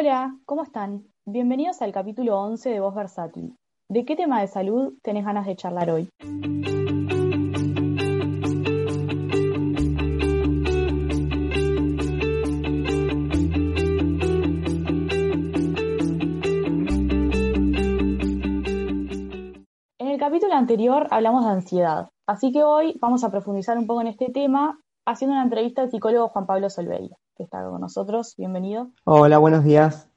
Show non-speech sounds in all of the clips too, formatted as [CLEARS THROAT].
Hola, ¿cómo están? Bienvenidos al capítulo 11 de Voz Versátil. ¿De qué tema de salud tenés ganas de charlar hoy? En el capítulo anterior hablamos de ansiedad, así que hoy vamos a profundizar un poco en este tema haciendo una entrevista al psicólogo Juan Pablo Solveig, que está con nosotros. Bienvenido. Hola, buenos días.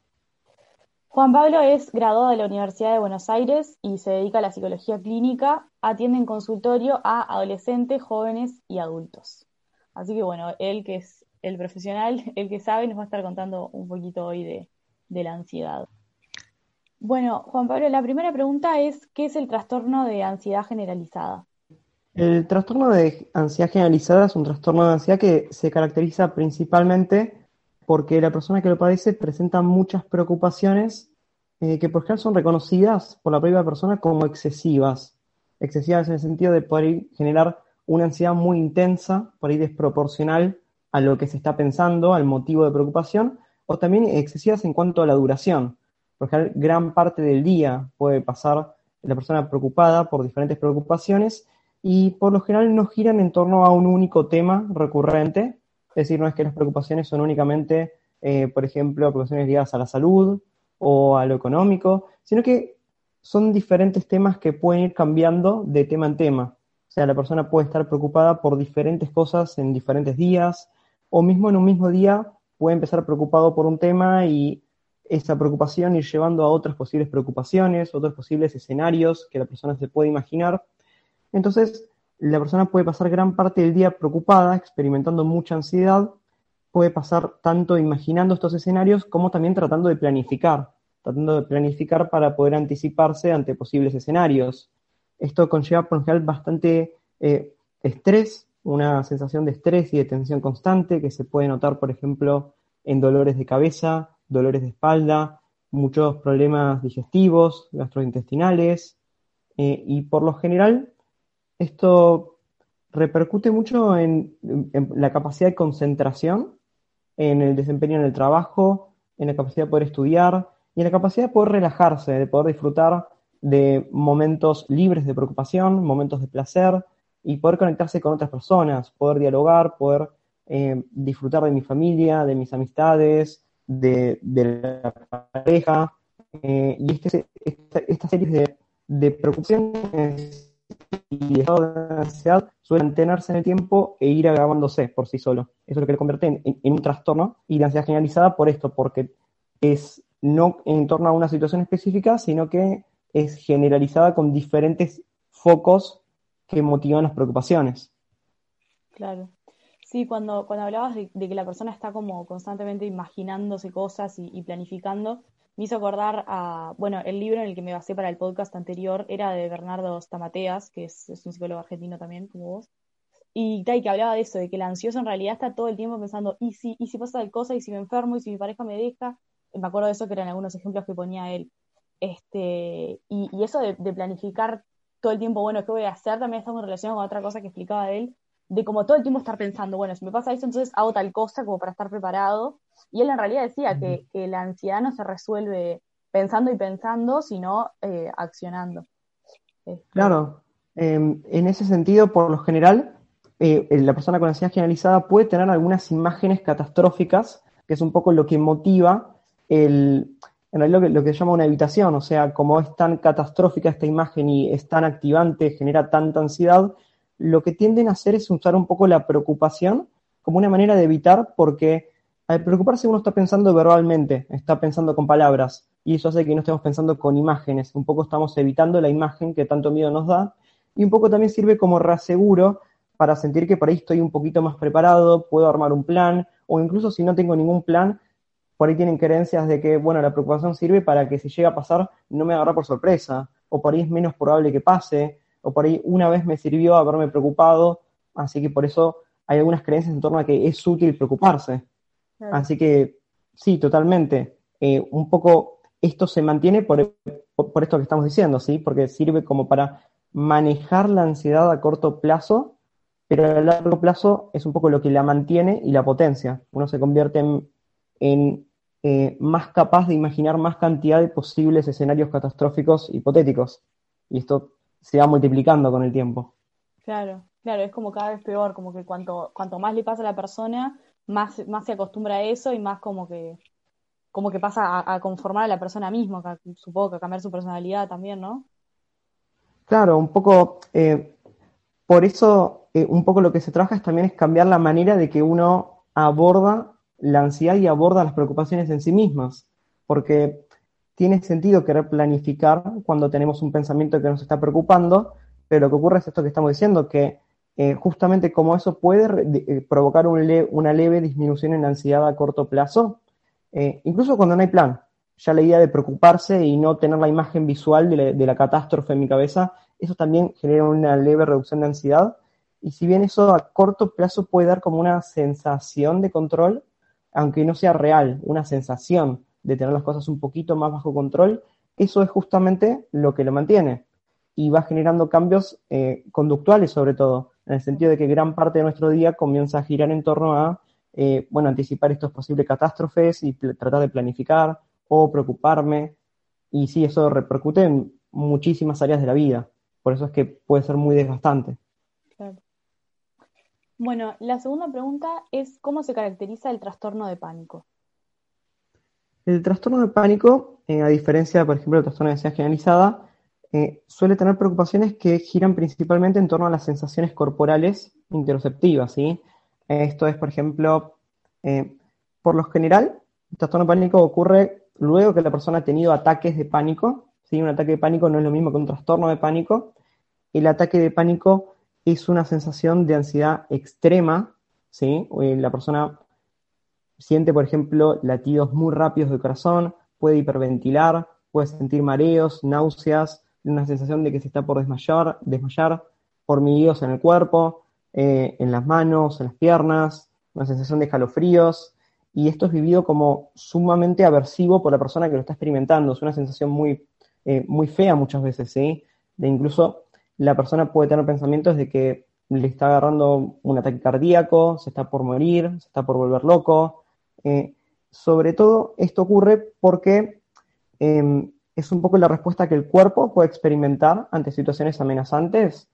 Juan Pablo es graduado de la Universidad de Buenos Aires y se dedica a la psicología clínica. Atiende en consultorio a adolescentes, jóvenes y adultos. Así que bueno, él que es el profesional, el que sabe, nos va a estar contando un poquito hoy de, de la ansiedad. Bueno, Juan Pablo, la primera pregunta es, ¿qué es el trastorno de ansiedad generalizada? El trastorno de ansiedad generalizada es un trastorno de ansiedad que se caracteriza principalmente porque la persona que lo padece presenta muchas preocupaciones eh, que por ejemplo son reconocidas por la propia persona como excesivas. Excesivas en el sentido de poder generar una ansiedad muy intensa, por ahí desproporcional a lo que se está pensando, al motivo de preocupación, o también excesivas en cuanto a la duración. Porque gran parte del día puede pasar la persona preocupada por diferentes preocupaciones y por lo general no giran en torno a un único tema recurrente, es decir, no es que las preocupaciones son únicamente, eh, por ejemplo, preocupaciones ligadas a la salud o a lo económico, sino que son diferentes temas que pueden ir cambiando de tema en tema. O sea, la persona puede estar preocupada por diferentes cosas en diferentes días, o mismo en un mismo día puede empezar preocupado por un tema y esa preocupación ir llevando a otras posibles preocupaciones, otros posibles escenarios que la persona se puede imaginar. Entonces, la persona puede pasar gran parte del día preocupada, experimentando mucha ansiedad, puede pasar tanto imaginando estos escenarios como también tratando de planificar, tratando de planificar para poder anticiparse ante posibles escenarios. Esto conlleva por general bastante eh, estrés, una sensación de estrés y de tensión constante que se puede notar, por ejemplo, en dolores de cabeza, dolores de espalda, muchos problemas digestivos, gastrointestinales, eh, y por lo general esto repercute mucho en, la capacidad de concentración, en el desempeño en el trabajo, en la capacidad de poder estudiar y en la capacidad de poder relajarse, de poder disfrutar de momentos libres de preocupación, momentos de placer y poder conectarse con otras personas, poder dialogar, poder eh, disfrutar de mi familia, de mis amistades, de, la pareja. Eh, y este, esta, esta, serie de, de preocupaciones y estado de ansiedad suele mantenerse en el tiempo e ir agravándose por sí solo. Eso es lo que le convierte en, un trastorno y la ansiedad generalizada por esto, porque es no en torno a una situación específica, sino que es generalizada con diferentes focos que motivan las preocupaciones. Claro. Sí, cuando, cuando hablabas de, que la persona está como constantemente imaginándose cosas y planificando, me hizo acordar a, bueno, el libro en el que me basé para el podcast anterior era de Bernardo Stamateas, que es, un psicólogo argentino también, como vos, y, que hablaba de eso, de que el ansioso en realidad está todo el tiempo pensando, ¿y si, y si pasa tal cosa? ¿Y si me enfermo? ¿Y si mi pareja me deja? Me acuerdo de eso que eran algunos ejemplos que ponía él. Este, y, eso de, planificar todo el tiempo, bueno, ¿qué voy a hacer? También está en relación con otra cosa que explicaba él, de como todo el tiempo estar pensando, bueno, si me pasa eso, entonces hago tal cosa como para estar preparado. Y él en realidad decía que, la ansiedad no se resuelve pensando y pensando, sino eh, accionando. Este, claro, em, en ese sentido, por lo general, eh, la persona con ansiedad generalizada puede tener algunas imágenes catastróficas, que es un poco lo que motiva el, en realidad lo que, lo que se llama una evitación, o sea, como es tan catastrófica esta imagen y es tan activante, genera tanta ansiedad, lo que tienden a hacer es usar un poco la preocupación como una manera de evitar, porque al preocuparse uno está pensando verbalmente, está pensando con palabras, y eso hace que no estemos pensando con imágenes. Un poco estamos evitando la imagen que tanto miedo nos da, y un poco también sirve como reaseguro para sentir que por ahí estoy un poquito más preparado, puedo armar un plan, o incluso si no tengo ningún plan, por ahí tienen creencias de que, bueno, la preocupación sirve para que si llega a pasar no me agarra por sorpresa, o por ahí es menos probable que pase, o por ahí una vez me sirvió haberme preocupado, así que por eso hay algunas creencias en torno a que es útil preocuparse. Así que sí, totalmente. Eh, un poco esto se mantiene por, por, esto que estamos diciendo, ¿sí? Porque sirve como para manejar la ansiedad a corto plazo, pero a largo plazo es un poco lo que la mantiene y la potencia. Uno se convierte en, eh, más capaz de imaginar más cantidad de posibles escenarios catastróficos hipotéticos. Y esto se va multiplicando con el tiempo. Claro, claro, es como cada vez peor, como que cuanto, cuanto más le pasa a la persona, más, más se acostumbra a eso y más como que, como que pasa a, conformar a la persona misma, supongo que a cambiar su personalidad también, ¿no? Claro, un poco, eh, por eso, eh, un poco lo que se trabaja es también es cambiar la manera de que uno aborda la ansiedad y aborda las preocupaciones en sí mismas, porque tiene sentido querer planificar cuando tenemos un pensamiento que nos está preocupando, pero lo que ocurre es esto que estamos diciendo, que eh, justamente como eso puede eh, provocar una leve disminución en la ansiedad a corto plazo, eh, incluso cuando no hay plan. Ya la idea de preocuparse y no tener la imagen visual de la, catástrofe en mi cabeza, eso también genera una leve reducción de ansiedad. Y si bien eso a corto plazo puede dar como una sensación de control, aunque no sea real, una sensación de tener las cosas un poquito más bajo control, eso es justamente lo que lo mantiene y va generando cambios conductuales sobre todo, en el sentido de que gran parte de nuestro día comienza a girar en torno a, eh, bueno, anticipar estos posibles catástrofes y tratar de planificar o preocuparme. Y sí, eso repercute en muchísimas áreas de la vida. Por eso es que puede ser muy desgastante. Bueno, la segunda pregunta es cómo se caracteriza el trastorno de pánico. El trastorno de pánico, eh, a diferencia, por ejemplo, del trastorno de ansiedad generalizada, eh, suele tener preocupaciones que giran principalmente en torno a las sensaciones corporales interoceptivas, ¿sí? Esto es, por ejemplo, eh, por lo general, el trastorno pánico ocurre luego que la persona ha tenido ataques de pánico, ¿sí? Un ataque de pánico no es lo mismo que un trastorno de pánico. El ataque de pánico es una sensación de ansiedad extrema, ¿sí? Eh, la persona siente, por ejemplo, latidos muy rápidos del corazón, puede hiperventilar, puede sentir mareos, náuseas, una sensación de que se está por desmayar, desmayar, hormigueos en el cuerpo, eh, en las manos, en las piernas, una sensación de escalofríos, y esto es vivido como sumamente aversivo por la persona que lo está experimentando, es una sensación muy, eh, muy fea muchas veces, ¿sí? De incluso la persona puede tener pensamientos de que le está agarrando un ataque cardíaco, se está por morir, se está por volver loco. Eh, sobre todo esto ocurre porque em, es un poco la respuesta que el cuerpo puede experimentar ante situaciones amenazantes.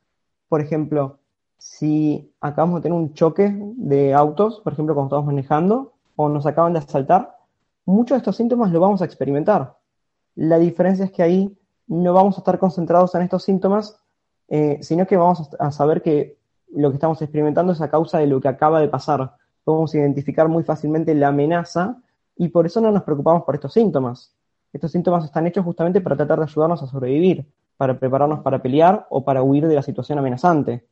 Por ejemplo, si acabamos de tener un choque de autos, por ejemplo, cuando estamos manejando, o nos acaban de asaltar, muchos de estos síntomas lo vamos a experimentar. La diferencia es que ahí no vamos a estar concentrados en estos síntomas, eh, sino que vamos a saber que lo que estamos experimentando es a causa de lo que acaba de pasar. Podemos identificar muy fácilmente la amenaza y por eso no nos preocupamos por estos síntomas. Estos síntomas están hechos justamente para tratar de ayudarnos a sobrevivir, para prepararnos para pelear o para huir de la situación amenazante.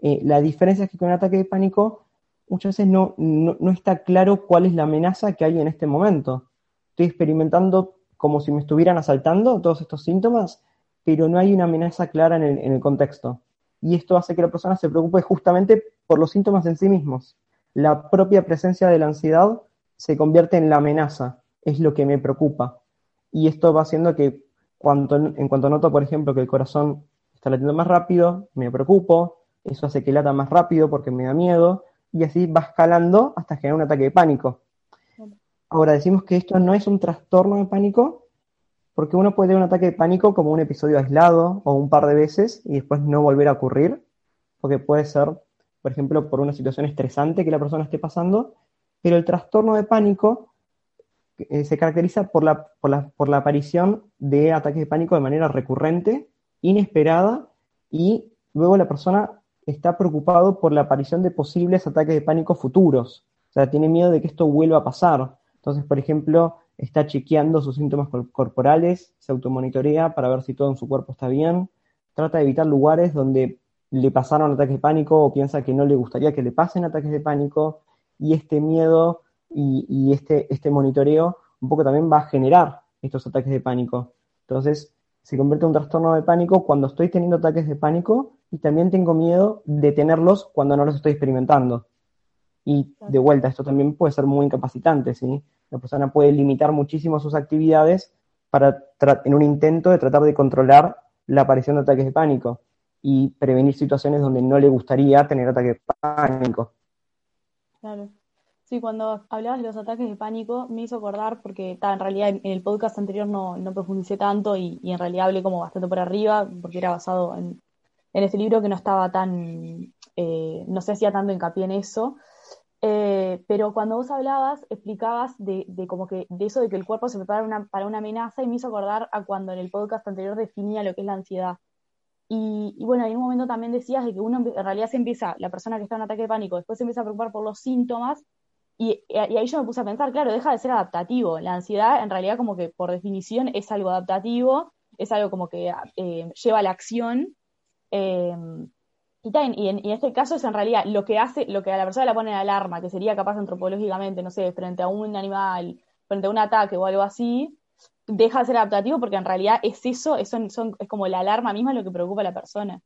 Eh, la diferencia es que con un ataque de pánico muchas veces no, no, está claro cuál es la amenaza que hay en este momento. Estoy experimentando como si me estuvieran asaltando todos estos síntomas pero no hay una amenaza clara en el, contexto. Y esto hace que la persona se preocupe justamente por los síntomas en sí mismos. La propia presencia de la ansiedad se convierte en la amenaza, es lo que me preocupa. Y esto va haciendo que cuando, en cuanto noto, por ejemplo, que el corazón está latiendo más rápido, me preocupo, eso hace que lata más rápido porque me da miedo, y así va escalando hasta generar un ataque de pánico. Ahora decimos que esto no es un trastorno de pánico, porque uno puede tener un ataque de pánico como un episodio aislado o un par de veces y después no volver a ocurrir, porque puede ser, por ejemplo, por una situación estresante que la persona esté pasando, pero el trastorno de pánico eh, se caracteriza por la, por, la, por la aparición de ataques de pánico de manera recurrente, inesperada, y luego la persona está preocupado por la aparición de posibles ataques de pánico futuros. O sea, tiene miedo de que esto vuelva a pasar. Entonces, por ejemplo, está chequeando sus síntomas corporales, se automonitorea para ver si todo en su cuerpo está bien, trata de evitar lugares donde le pasaron ataques de pánico o piensa que no le gustaría que le pasen ataques de pánico y este miedo y, este, este monitoreo un poco también va a generar estos ataques de pánico. Entonces, se convierte en un trastorno de pánico cuando estoy teniendo ataques de pánico y también tengo miedo de tenerlos cuando no los estoy experimentando. Y de vuelta, esto también puede ser muy incapacitante, ¿sí? La persona puede limitar muchísimo sus actividades para en un intento de tratar de controlar la aparición de ataques de pánico y prevenir situaciones donde no le gustaría tener ataques de pánico. Claro. Sí, cuando hablabas de los ataques de pánico me hizo acordar, porque en realidad en, el podcast anterior no, no profundicé tanto y, en realidad hablé como bastante por arriba, porque era basado en, en este libro que no estaba tan, eh, no se hacía tanto hincapié en eso. Eh, pero cuando vos hablabas, explicabas de, de, como que de eso de que el cuerpo se prepara una, para una amenaza y me hizo acordar a cuando en el podcast anterior definía lo que es la ansiedad. Y, y, bueno, en un momento también decías de que uno en realidad se empieza, la persona que está en ataque de pánico, después se empieza a preocupar por los síntomas y, ahí yo me puse a pensar, claro, deja de ser adaptativo. La ansiedad, en realidad, como que por definición es algo adaptativo, es algo como que eh, lleva a la acción. Eh, y, y, en, este caso es en realidad lo que hace, lo que a la persona le pone en alarma, que sería capaz antropológicamente, no sé, frente a un animal, frente a un ataque o algo así, deja de ser adaptativo porque en realidad es eso, es, son, es como la alarma misma lo que preocupa a la persona.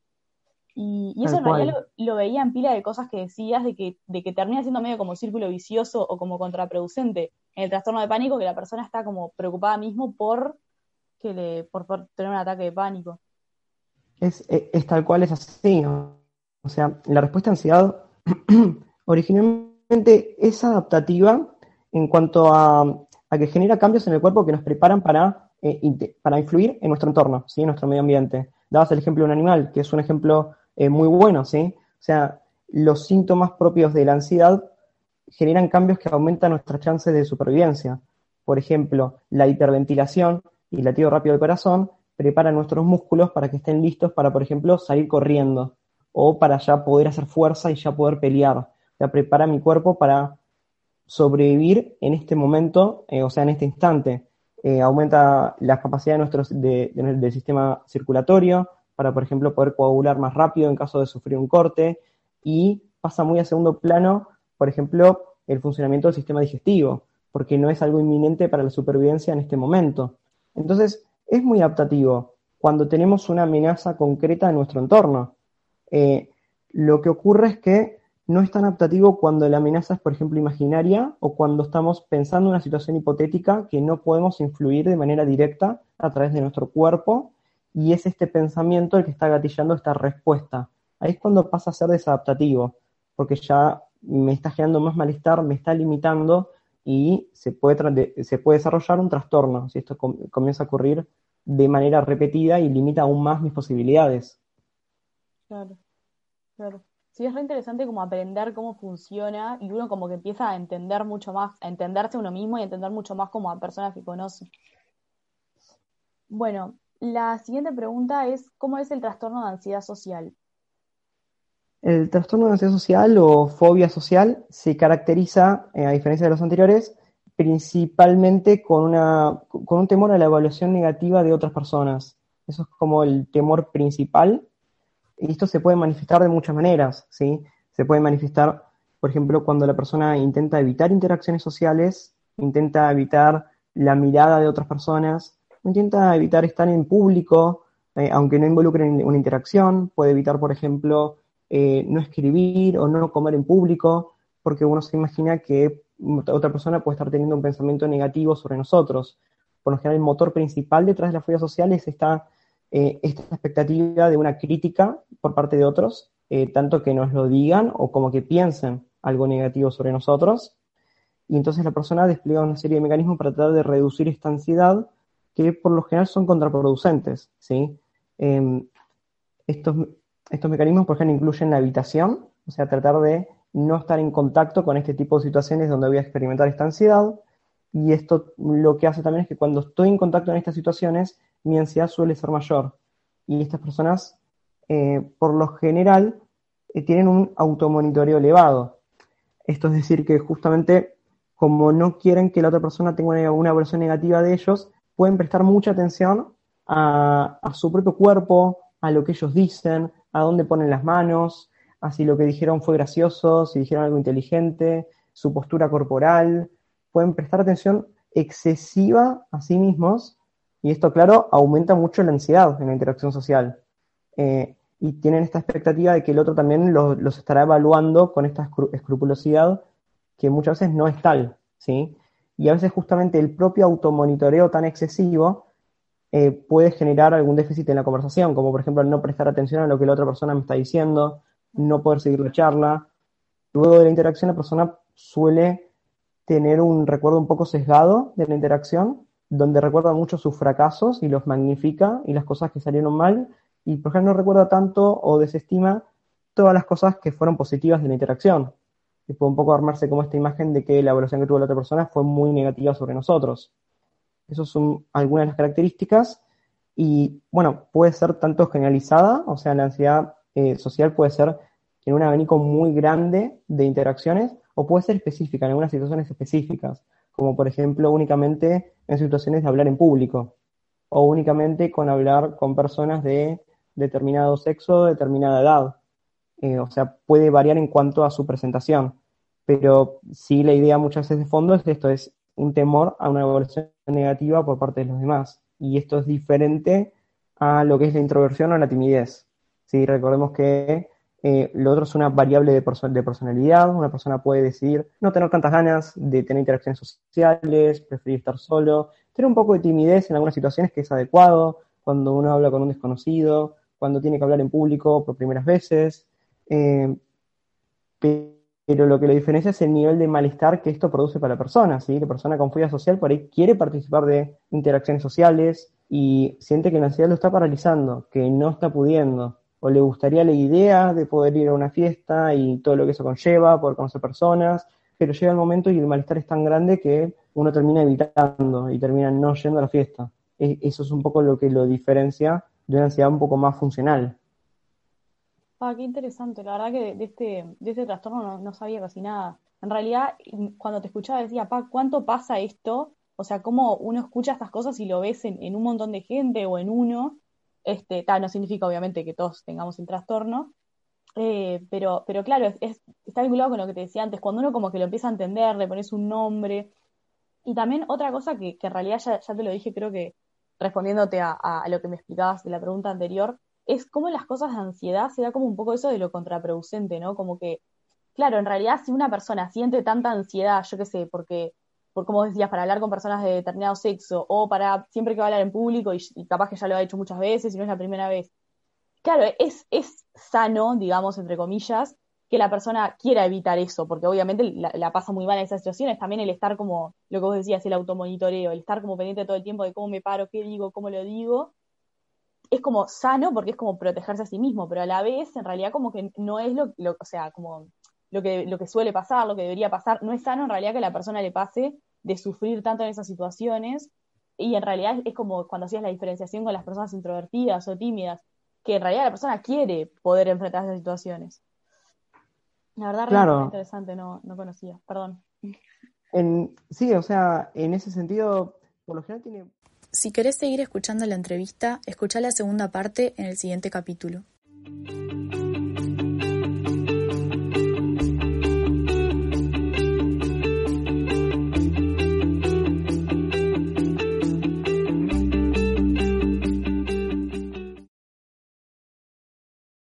Y, eso en realidad lo, veía en pila de cosas que decías, de que, de que termina siendo medio como círculo vicioso o como contraproducente en el trastorno de pánico, que la persona está como preocupada mismo por, que le, por, tener un ataque de pánico. Es, es, tal cual, es así. O sea, la respuesta a ansiedad [CLEARS THROAT] originalmente es adaptativa en cuanto a, que genera cambios en el cuerpo que nos preparan para, eh, para influir en nuestro entorno, ¿sí? en nuestro medio ambiente. Dabas el ejemplo de un animal, que es un ejemplo muy bueno, ¿sí? O sea, los síntomas propios de la ansiedad generan cambios que aumentan nuestras chances de supervivencia. Por ejemplo, la hiperventilación y el latido rápido del corazón preparan nuestros músculos para que estén listos para, por ejemplo, salir corriendo o para ya poder hacer fuerza y ya poder pelear. O sea, prepara mi cuerpo para sobrevivir en este momento, eh, o sea, en este instante. Eh, aumenta la capacidad de nuestro, del sistema circulatorio, para, por ejemplo, poder coagular más rápido en caso de sufrir un corte, y pasa muy a segundo plano, por ejemplo, el funcionamiento del sistema digestivo, porque no es algo inminente para la supervivencia en este momento. Entonces, es muy adaptativo cuando tenemos una amenaza concreta en nuestro entorno. Eh, lo que ocurre es que no es tan adaptativo cuando la amenaza es, por ejemplo, imaginaria o cuando estamos pensando en una situación hipotética que no podemos influir de manera directa a través de nuestro cuerpo y es este pensamiento el que está gatillando esta respuesta. Ahí es cuando pasa a ser desadaptativo, porque ya me está generando más malestar, me está limitando y se puede, se puede desarrollar un trastorno si esto comienza a ocurrir de manera repetida y limita aún más mis posibilidades. Claro, claro. Sí, es re interesante como aprender cómo funciona y uno como que empieza a entender mucho más, a entenderse uno mismo y a entender mucho más como a personas que conoce. Bueno, la siguiente pregunta es, ¿cómo es el trastorno de ansiedad social? El trastorno de ansiedad social o fobia social se caracteriza, eh, a diferencia de los anteriores, principalmente con, una, con un temor a la evaluación negativa de otras personas. Eso es como el temor principal. Y esto se puede manifestar de muchas maneras, ¿sí? Se puede manifestar, por ejemplo, cuando la persona intenta evitar interacciones sociales, intenta evitar la mirada de otras personas, intenta evitar estar en público, eh, aunque no involucre una interacción, puede evitar, por ejemplo, eh, no escribir o no comer en público, porque uno se imagina que otra persona puede estar teniendo un pensamiento negativo sobre nosotros. Por lo general, el motor principal detrás de las fobia social es esta, eh, esta expectativa de una crítica por parte de otros, tanto que nos lo digan o como que piensen algo negativo sobre nosotros. Y entonces la persona despliega una serie de mecanismos para tratar de reducir esta ansiedad que por lo general son contraproducentes. ¿sí? Em, estos, estos mecanismos, por ejemplo, incluyen la habitación, o sea, tratar de no estar en contacto con este tipo de situaciones donde voy a experimentar esta ansiedad. Y esto lo que hace también es que cuando estoy en contacto en estas situaciones, mi ansiedad suele ser mayor. Y estas personas, eh, por lo general, eh, tienen un automonitoreo elevado. Esto es decir, que justamente como no quieren que la otra persona tenga una, versión negativa de ellos, pueden prestar mucha atención a, su propio cuerpo, a lo que ellos dicen, a dónde ponen las manos, a si lo que dijeron fue gracioso, si dijeron algo inteligente, su postura corporal. Pueden prestar atención excesiva a sí mismos y esto, claro, aumenta mucho la ansiedad en la interacción social. Eh, y tienen esta expectativa de que el otro también los, estará evaluando con esta escrupulosidad que muchas veces no es tal, ¿sí? Y a veces justamente el propio automonitoreo tan excesivo eh, puede generar algún déficit en la conversación, como por ejemplo no prestar atención a lo que la otra persona me está diciendo, no poder seguir la charla. Luego de la interacción la persona suele tener un recuerdo un poco sesgado de la interacción, donde recuerda mucho sus fracasos y los magnifica y las cosas que salieron mal, y por ejemplo no recuerda tanto o desestima todas las cosas que fueron positivas de la interacción. Y puede un poco armarse como esta imagen de que la evaluación que tuvo la otra persona fue muy negativa sobre nosotros. Esas son algunas de las características. Y bueno, puede ser tanto generalizada, o sea, la ansiedad eh, social puede ser en un abanico muy grande de interacciones, o puede ser específica en algunas situaciones específicas, como por ejemplo únicamente en situaciones de hablar en público, o únicamente con hablar con personas de determinado sexo, determinada edad. Eh, o sea, puede variar en cuanto a su presentación, pero sí la idea muchas veces de fondo es que esto, es un temor a una evaluación negativa por parte de los demás. Y esto es diferente a lo que es la introversión o la timidez. ¿sí? Recordemos que eh, lo otro es una variable de, de, personalidad. Una persona puede decidir no tener tantas ganas de tener interacciones sociales, preferir estar solo, tener un poco de timidez en algunas situaciones que es adecuado, cuando uno habla con un desconocido, cuando tiene que hablar en público por primeras veces. Eh, pero lo que lo diferencia es el nivel de malestar que esto produce para la persona, ¿sí? La persona con fobia social por ahí quiere participar de interacciones sociales y siente que la ansiedad lo está paralizando, que no está pudiendo, o le gustaría la idea de poder ir a una fiesta y todo lo que eso conlleva, poder conocer personas, pero llega el momento y el malestar es tan grande que uno termina evitando y termina no yendo a la fiesta. E, eso es un poco lo que lo diferencia de una ansiedad un poco más funcional. Ah, qué interesante. La verdad que de, este, de este trastorno no, sabía casi nada. En realidad, cuando te escuchaba decía, pa, ¿cuánto pasa esto? O sea, cómo uno escucha estas cosas y lo ves en, un montón de gente o en uno. Este, no significa obviamente que todos tengamos el trastorno. Eh, pero, pero claro, es, está vinculado con lo que te decía antes. Cuando uno como que lo empieza a entender, le pones un nombre. Y también otra cosa que, que en realidad ya, ya, te lo dije, creo que respondiéndote a lo que me explicabas de la pregunta anterior, es como las cosas de ansiedad se da como un poco eso de lo contraproducente, ¿no? Como que, claro, en realidad si una persona siente tanta ansiedad, yo qué sé, porque, por como decías, para hablar con personas de determinado sexo, o para siempre que va a hablar en público y, capaz que ya lo ha hecho muchas veces y no es la primera vez. Claro, es, es sano, digamos, entre comillas, que la persona quiera evitar eso, porque obviamente la, pasa muy mal en esas situaciones. También el estar como, lo que vos decías, el automonitoreo, el estar como pendiente todo el tiempo de cómo me paro, qué digo, cómo lo digo, es como sano porque es como protegerse a sí mismo, pero a la vez en realidad como que no es lo, lo o sea, como lo que, lo que suele pasar, lo que debería pasar, no es sano en realidad que a la persona le pase de sufrir tanto en esas situaciones y en realidad es como cuando hacías la diferenciación con las personas introvertidas o tímidas, que en realidad la persona quiere poder enfrentar esas situaciones. La verdad, realmente interesante, no, no conocía, perdón. En, sí, o sea, en ese sentido, por lo general tiene si querés seguir escuchando la entrevista, escucha la segunda parte en el siguiente capítulo.